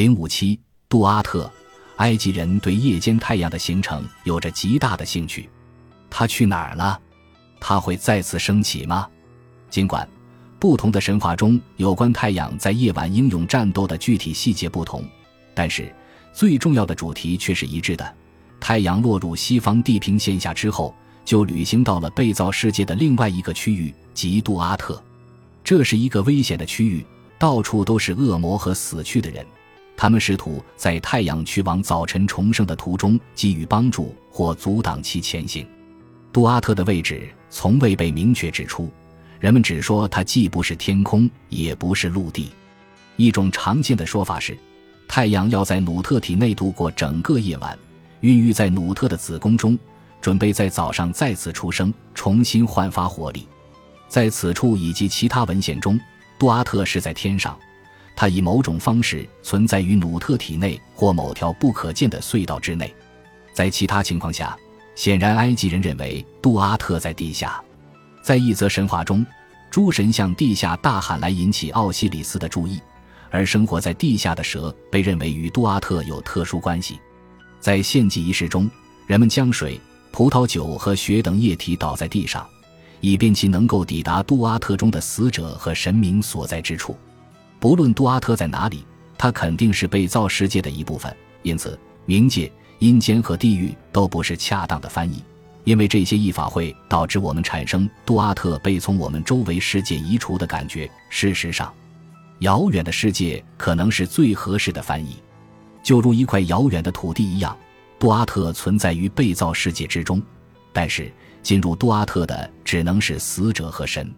零五七，杜阿特，埃及人对夜间太阳的形成有着极大的兴趣。他去哪儿了？他会再次升起吗？尽管不同的神话中有关太阳在夜晚英勇战斗的具体细节不同，但是最重要的主题却是一致的：太阳落入西方地平线下之后，就旅行到了被造世界的另外一个区域——即杜阿特。这是一个危险的区域，到处都是恶魔和死去的人。他们试图在太阳去往早晨重生的途中给予帮助或阻挡其前行。杜阿特的位置从未被明确指出，人们只说它既不是天空，也不是陆地。一种常见的说法是，太阳要在努特体内度过整个夜晚，孕育在努特的子宫中，准备在早上再次出生，重新焕发活力。在此处以及其他文献中，杜阿特是在天上。它以某种方式存在于努特体内或某条不可见的隧道之内，在其他情况下，显然埃及人认为杜阿特在地下。在一则神话中，诸神向地下大喊来引起奥西里斯的注意，而生活在地下的蛇被认为与杜阿特有特殊关系。在献祭仪式中，人们将水、葡萄酒和血等液体倒在地上，以便其能够抵达杜阿特中的死者和神明所在之处。不论杜阿特在哪里，他肯定是被造世界的一部分。因此，冥界、阴间和地狱都不是恰当的翻译，因为这些译法会导致我们产生杜阿特被从我们周围世界移除的感觉。事实上，遥远的世界可能是最合适的翻译，就如一块遥远的土地一样。杜阿特存在于被造世界之中，但是进入杜阿特的只能是死者和神。